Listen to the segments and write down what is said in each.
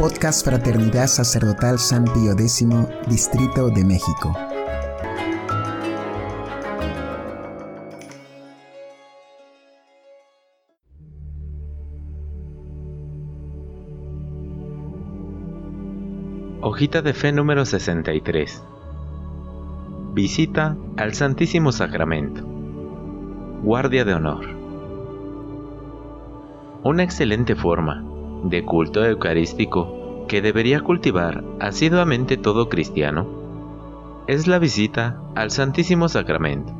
Podcast Fraternidad Sacerdotal San Pío X, Distrito de México. Hojita de fe número 63. Visita al Santísimo Sacramento. Guardia de honor. Una excelente forma de culto eucarístico que debería cultivar asiduamente todo cristiano es la visita al Santísimo Sacramento.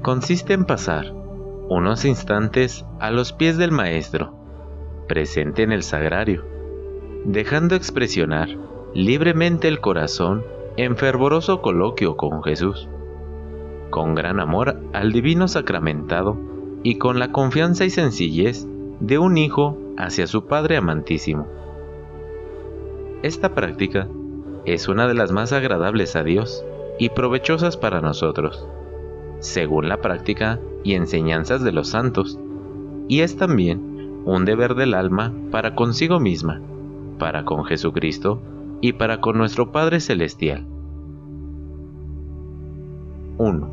Consiste en pasar unos instantes a los pies del Maestro, presente en el sagrario, dejando expresionar libremente el corazón en fervoroso coloquio con Jesús, con gran amor al divino sacramentado y con la confianza y sencillez de un hijo hacia su Padre amantísimo. Esta práctica es una de las más agradables a Dios y provechosas para nosotros, según la práctica y enseñanzas de los santos, y es también un deber del alma para consigo misma, para con Jesucristo y para con nuestro Padre Celestial. 1.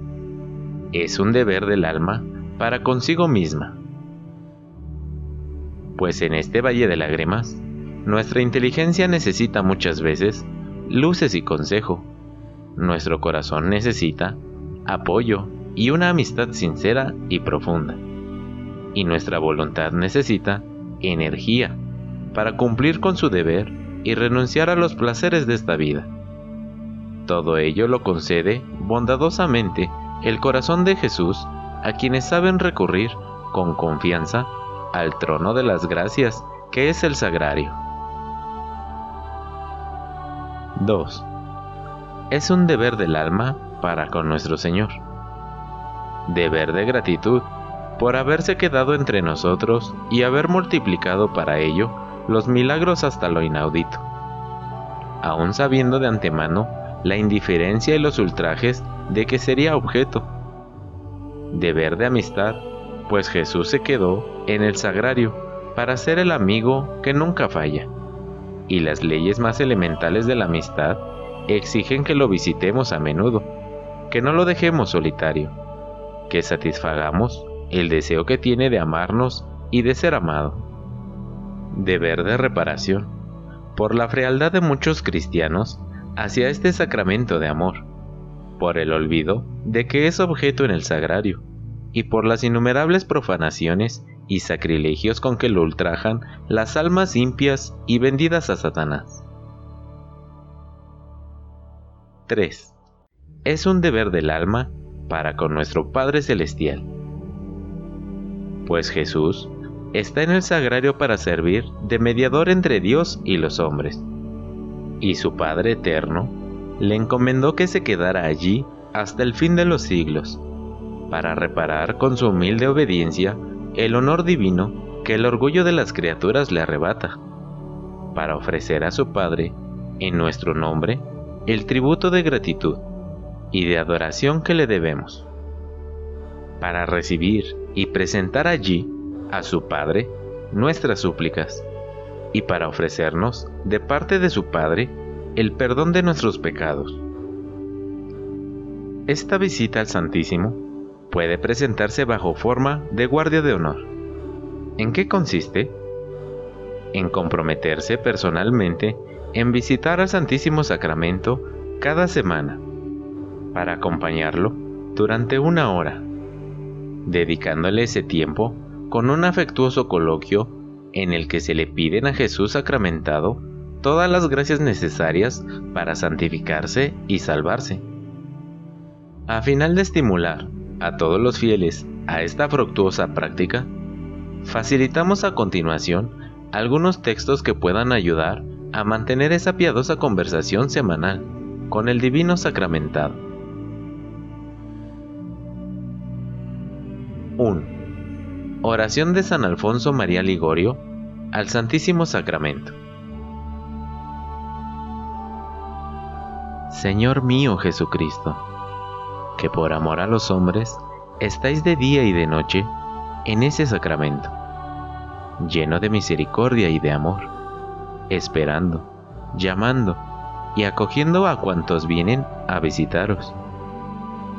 Es un deber del alma para consigo misma. Pues en este valle de lágrimas, nuestra inteligencia necesita muchas veces luces y consejo. Nuestro corazón necesita apoyo y una amistad sincera y profunda. Y nuestra voluntad necesita energía para cumplir con su deber y renunciar a los placeres de esta vida. Todo ello lo concede bondadosamente el corazón de Jesús a quienes saben recurrir con confianza al trono de las gracias que es el sagrario. 2. Es un deber del alma para con nuestro Señor. Deber de gratitud por haberse quedado entre nosotros y haber multiplicado para ello los milagros hasta lo inaudito, aun sabiendo de antemano la indiferencia y los ultrajes de que sería objeto. Deber de amistad, pues Jesús se quedó en el sagrario para ser el amigo que nunca falla, y las leyes más elementales de la amistad exigen que lo visitemos a menudo, que no lo dejemos solitario, que satisfagamos el deseo que tiene de amarnos y de ser amado. Deber de reparación por la frialdad de muchos cristianos hacia este sacramento de amor, por el olvido de que es objeto en el sagrario, y por las innumerables profanaciones y sacrilegios con que lo ultrajan las almas impias y vendidas a Satanás. 3. Es un deber del alma para con nuestro Padre Celestial. Pues Jesús está en el sagrario para servir de mediador entre Dios y los hombres. Y su Padre Eterno le encomendó que se quedara allí hasta el fin de los siglos, para reparar con su humilde obediencia el honor divino que el orgullo de las criaturas le arrebata, para ofrecer a su Padre, en nuestro nombre, el tributo de gratitud y de adoración que le debemos, para recibir y presentar allí a su Padre nuestras súplicas, y para ofrecernos, de parte de su Padre, el perdón de nuestros pecados. Esta visita al Santísimo puede presentarse bajo forma de guardia de honor. ¿En qué consiste? En comprometerse personalmente en visitar al Santísimo Sacramento cada semana, para acompañarlo durante una hora, dedicándole ese tiempo con un afectuoso coloquio en el que se le piden a Jesús sacramentado todas las gracias necesarias para santificarse y salvarse. A final de estimular a todos los fieles a esta fructuosa práctica, facilitamos a continuación algunos textos que puedan ayudar a mantener esa piadosa conversación semanal con el Divino Sacramentado. 1. Oración de San Alfonso María Ligorio al Santísimo Sacramento. Señor mío Jesucristo, que por amor a los hombres estáis de día y de noche en ese sacramento, lleno de misericordia y de amor, esperando, llamando y acogiendo a cuantos vienen a visitaros.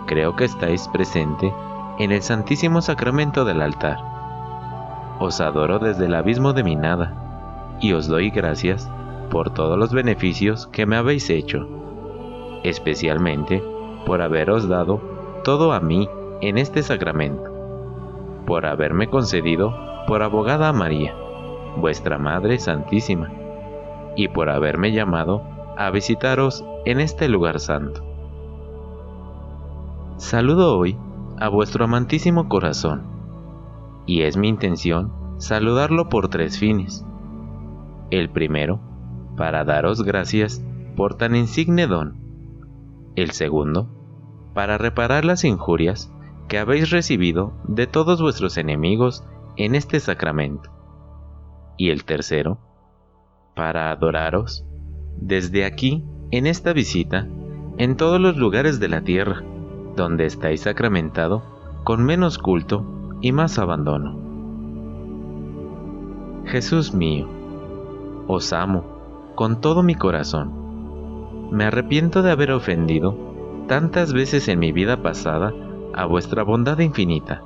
Creo que estáis presente en el Santísimo Sacramento del altar. Os adoro desde el abismo de mi nada y os doy gracias por todos los beneficios que me habéis hecho, especialmente por haberos dado todo a mí en este sacramento, por haberme concedido por abogada a María, vuestra Madre Santísima, y por haberme llamado a visitaros en este lugar santo. Saludo hoy a vuestro amantísimo corazón, y es mi intención saludarlo por tres fines. El primero, para daros gracias por tan insigne don. El segundo, para reparar las injurias que habéis recibido de todos vuestros enemigos en este sacramento. Y el tercero, para adoraros desde aquí, en esta visita, en todos los lugares de la tierra, donde estáis sacramentado, con menos culto y más abandono. Jesús mío, os amo con todo mi corazón. Me arrepiento de haber ofendido tantas veces en mi vida pasada a vuestra bondad infinita.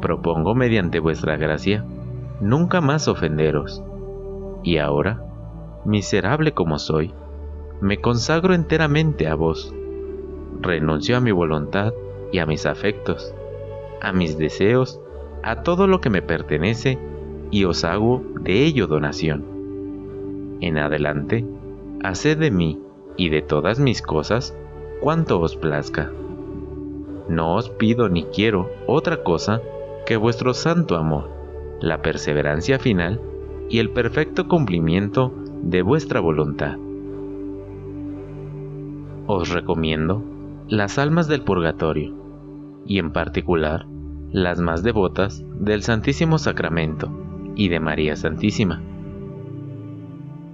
Propongo mediante vuestra gracia nunca más ofenderos. Y ahora, miserable como soy, me consagro enteramente a vos. Renuncio a mi voluntad y a mis afectos, a mis deseos, a todo lo que me pertenece y os hago de ello donación. En adelante, haced de mí y de todas mis cosas cuanto os plazca. No os pido ni quiero otra cosa que vuestro santo amor, la perseverancia final y el perfecto cumplimiento de vuestra voluntad. Os recomiendo las almas del purgatorio, y en particular las más devotas del Santísimo Sacramento y de María Santísima.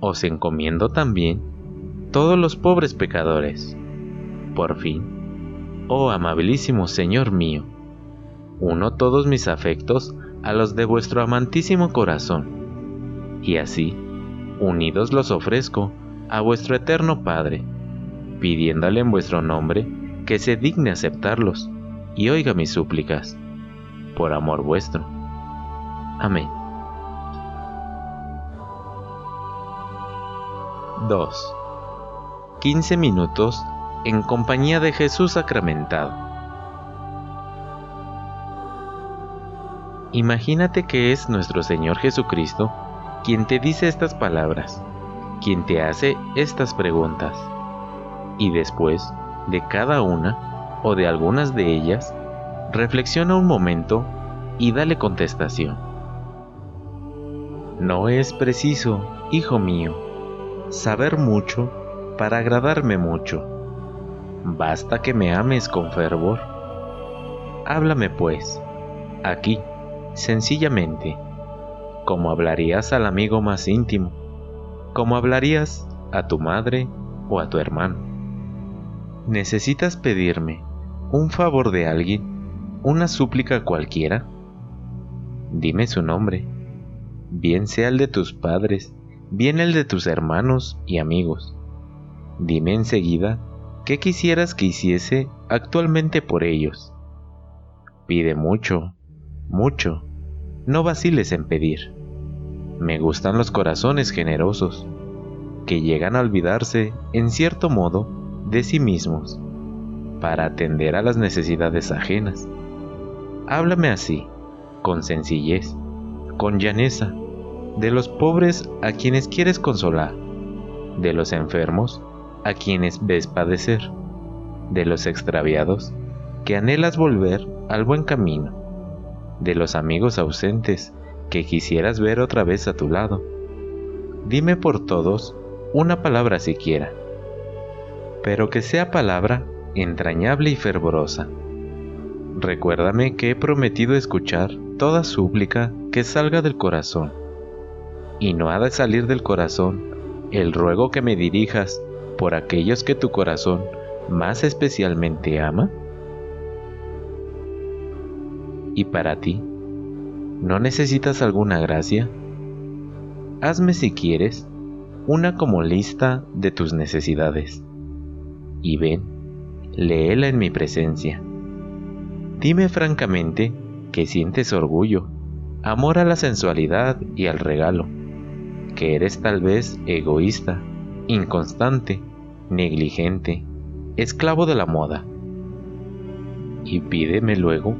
Os encomiendo también todos los pobres pecadores. Por fin, oh amabilísimo Señor mío, uno todos mis afectos a los de vuestro amantísimo corazón, y así unidos los ofrezco a vuestro eterno Padre, pidiéndole en vuestro nombre que se digne aceptarlos y oiga mis súplicas, por amor vuestro. Amén. 2. 15 minutos en compañía de Jesús sacramentado. Imagínate que es nuestro Señor Jesucristo quien te dice estas palabras, quien te hace estas preguntas. Y después de cada una o de algunas de ellas, reflexiona un momento y dale contestación. No es preciso, hijo mío, saber mucho para agradarme mucho. Basta que me ames con fervor. Háblame pues, aquí, sencillamente como hablarías al amigo más íntimo, como hablarías a tu madre o a tu hermano. ¿Necesitas pedirme un favor de alguien, una súplica cualquiera? Dime su nombre, bien sea el de tus padres, bien el de tus hermanos y amigos. Dime enseguida qué quisieras que hiciese actualmente por ellos. Pide mucho, mucho, no vaciles en pedir. Me gustan los corazones generosos, que llegan a olvidarse, en cierto modo, de sí mismos, para atender a las necesidades ajenas. Háblame así, con sencillez, con llaneza, de los pobres a quienes quieres consolar, de los enfermos a quienes ves padecer, de los extraviados que anhelas volver al buen camino, de los amigos ausentes que quisieras ver otra vez a tu lado. Dime por todos una palabra siquiera, pero que sea palabra entrañable y fervorosa. Recuérdame que he prometido escuchar toda súplica que salga del corazón, y no ha de salir del corazón el ruego que me dirijas por aquellos que tu corazón más especialmente ama. Y para ti, ¿No necesitas alguna gracia? Hazme si quieres una como lista de tus necesidades. Y ven, léela en mi presencia. Dime francamente que sientes orgullo, amor a la sensualidad y al regalo, que eres tal vez egoísta, inconstante, negligente, esclavo de la moda. Y pídeme luego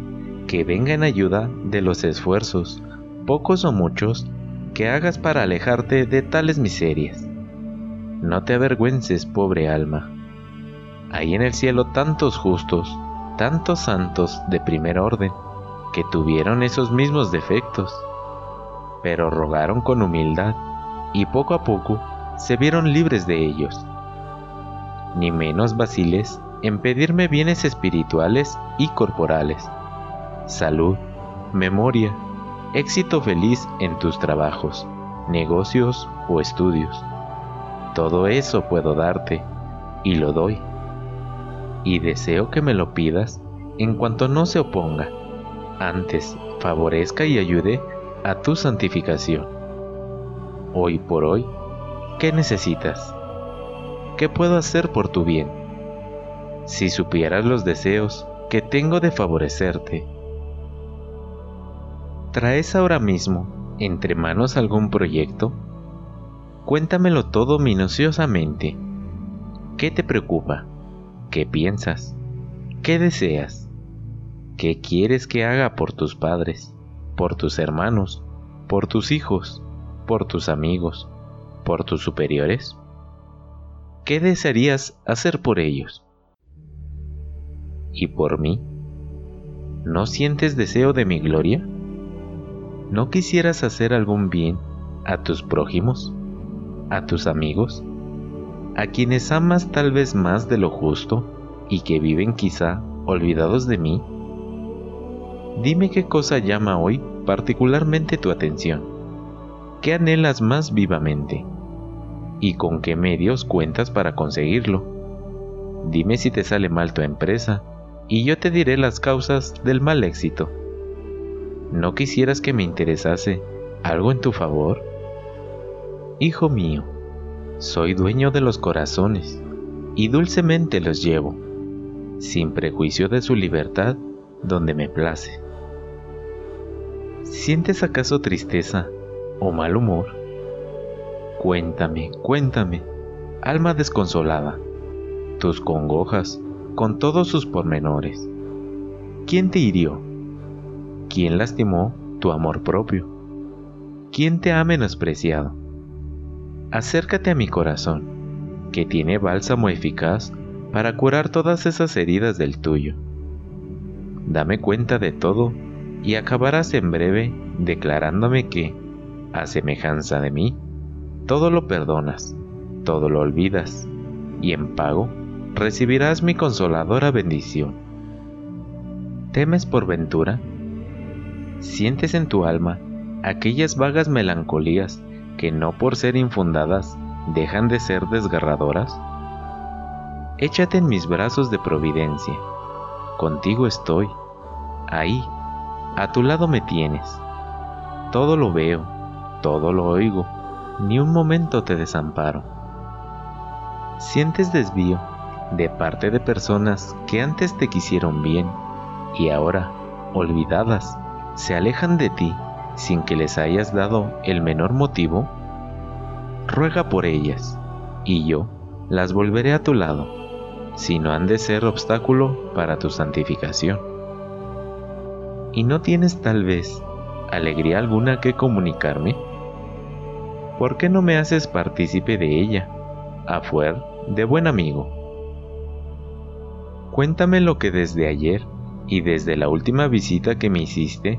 que venga en ayuda de los esfuerzos, pocos o muchos, que hagas para alejarte de tales miserias. No te avergüences, pobre alma. Hay en el cielo tantos justos, tantos santos de primer orden, que tuvieron esos mismos defectos, pero rogaron con humildad y poco a poco se vieron libres de ellos. Ni menos vaciles en pedirme bienes espirituales y corporales, salud, memoria, éxito feliz en tus trabajos, negocios o estudios. Todo eso puedo darte y lo doy. Y deseo que me lo pidas en cuanto no se oponga, antes favorezca y ayude a tu santificación. Hoy por hoy, ¿qué necesitas? ¿Qué puedo hacer por tu bien? Si supieras los deseos que tengo de favorecerte, ¿Traes ahora mismo entre manos algún proyecto? Cuéntamelo todo minuciosamente. ¿Qué te preocupa? ¿Qué piensas? ¿Qué deseas? ¿Qué quieres que haga por tus padres, por tus hermanos, por tus hijos, por tus amigos, por tus superiores? ¿Qué desearías hacer por ellos? ¿Y por mí? ¿No sientes deseo de mi gloria? ¿no quisieras hacer algún bien a tus prójimos, a tus amigos, a quienes amas tal vez más de lo justo y que viven quizá olvidados de mí? Dime qué cosa llama hoy particularmente tu atención, qué anhelas más vivamente y con qué medios cuentas para conseguirlo. Dime si te sale mal tu empresa y yo te diré las causas del mal éxito. ¿no quisieras que me interesase algo en tu favor? Hijo mío, soy dueño de los corazones y dulcemente los llevo, sin prejuicio de su libertad donde me place. ¿Sientes acaso tristeza o mal humor? Cuéntame, cuéntame, alma desconsolada, tus congojas con todos sus pormenores. ¿Quién te hirió? ¿Quién lastimó tu amor propio? ¿Quién te ha menospreciado? Acércate a mi corazón, que tiene bálsamo eficaz para curar todas esas heridas del tuyo. Dame cuenta de todo y acabarás en breve declarándome que, a semejanza de mí, todo lo perdonas, todo lo olvidas, y en pago recibirás mi consoladora bendición. ¿Temes por ventura? sientes en tu alma aquellas vagas melancolías que no por ser infundadas dejan de ser desgarradoras? Échate en mis brazos de providencia. Contigo estoy. Ahí, a tu lado me tienes. Todo lo veo, todo lo oigo, ni un momento te desamparo. Sientes desvío de parte de personas que antes te quisieron bien y ahora, olvidadas, se alejan de ti sin que les hayas dado el menor motivo, ruega por ellas, y yo las volveré a tu lado, si no han de ser obstáculo para tu santificación. ¿Y no tienes tal vez alegría alguna que comunicarme? ¿Por qué no me haces partícipe de ella, a fuer de buen amigo? Cuéntame lo que desde ayer y desde la última visita que me hiciste,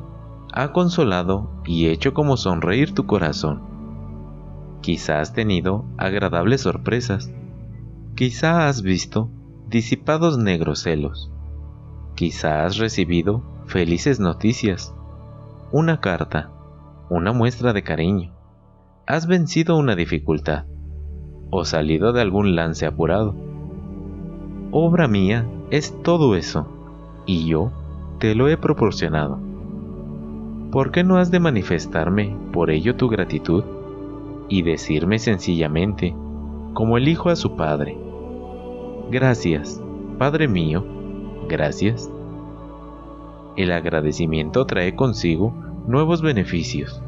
ha consolado y hecho como sonreír tu corazón. Quizá has tenido agradables sorpresas, quizá has visto disipados negros celos, quizá has recibido felices noticias, una carta, una muestra de cariño, has vencido una dificultad o salido de algún lance apurado. Obra mía es todo eso y yo te lo he proporcionado. ¿Por qué no has de manifestarme por ello tu gratitud? y decirme sencillamente, como el hijo a su padre, Gracias, Padre mío, gracias. El agradecimiento trae consigo nuevos beneficios,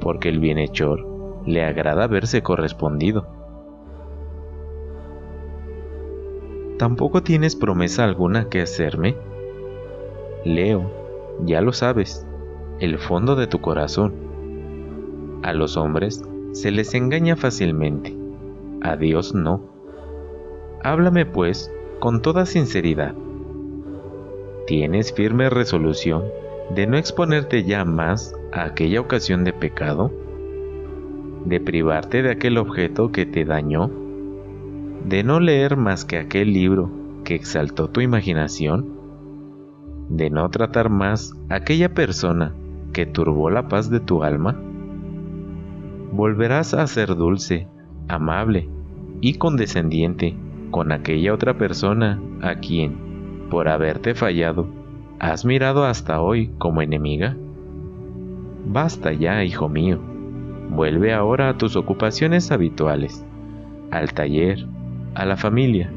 porque el bienhechor le agrada verse correspondido. ¿Tampoco tienes promesa alguna que hacerme? Leo, ya lo sabes, el fondo de tu corazón. A los hombres se les engaña fácilmente, a Dios no. Háblame pues con toda sinceridad. ¿Tienes firme resolución de no exponerte ya más a aquella ocasión de pecado? ¿De privarte de aquel objeto que te dañó? ¿De no leer más que aquel libro que exaltó tu imaginación? ¿De no tratar más aquella persona que turbó la paz de tu alma? Volverás a ser dulce, amable y condescendiente con aquella otra persona a quien, por haberte fallado, has mirado hasta hoy como enemiga? Basta ya, hijo mío. Vuelve ahora a tus ocupaciones habituales, al taller, a la familia,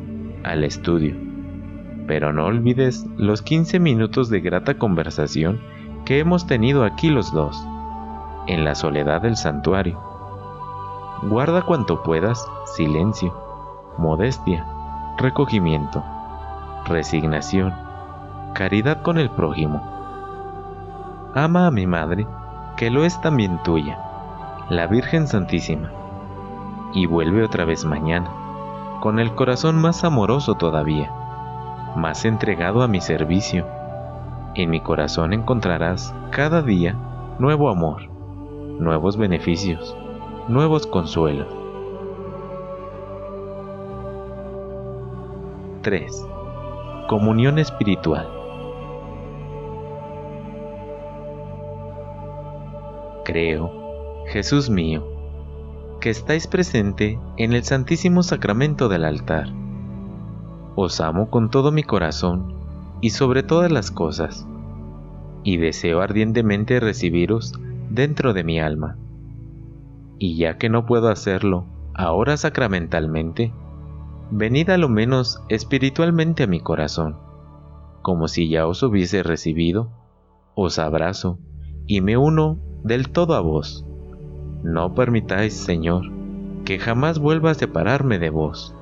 al estudio. Pero no olvides los 15 minutos de grata conversación que hemos tenido aquí los dos, en la soledad del santuario. Guarda cuanto puedas silencio modestia, recogimiento, resignación, caridad con el prójimo. Ama a mi madre, que lo es también tuya, la Virgen Santísima, y vuelve otra vez mañana, con el corazón más amoroso todavía, más entregado a mi servicio. En mi corazón encontrarás cada día nuevo amor, nuevos beneficios, nuevos consuelos 3. Comunión espiritual. Creo, Jesús mío, que estáis presente en el Santísimo Sacramento del altar. Os amo con todo mi corazón y sobre todas las cosas, y deseo ardientemente recibiros dentro de mi alma. Y ya que no puedo hacerlo ahora sacramentalmente, venid a lo menos espiritualmente a mi corazón, como si ya os hubiese recibido, os abrazo y me uno del todo a vos. No permitáis, Señor, que jamás vuelva a separarme de vos.